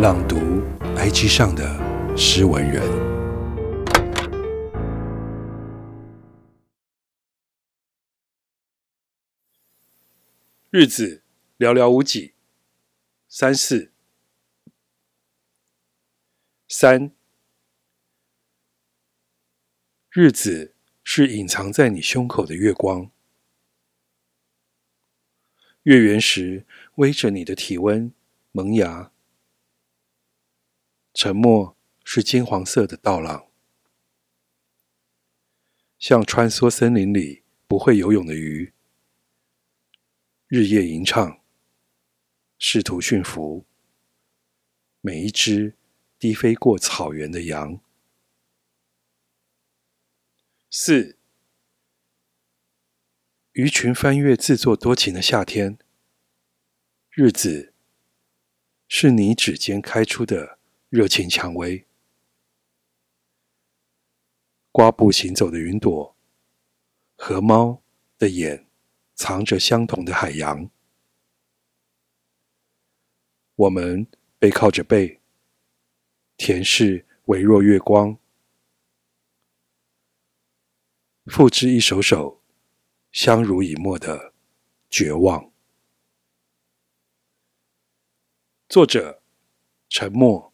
朗读 IG 上的诗文人，日子寥寥无几，三四。三，日子是隐藏在你胸口的月光，月圆时偎着你的体温萌芽。沉默是金黄色的稻浪，像穿梭森林里不会游泳的鱼，日夜吟唱，试图驯服每一只低飞过草原的羊。四，鱼群翻越自作多情的夏天，日子是你指尖开出的。热情蔷薇，刮步行走的云朵，和猫的眼藏着相同的海洋。我们背靠着背，甜视微弱月光，复制一首首相濡以沫的绝望。作者：沉默。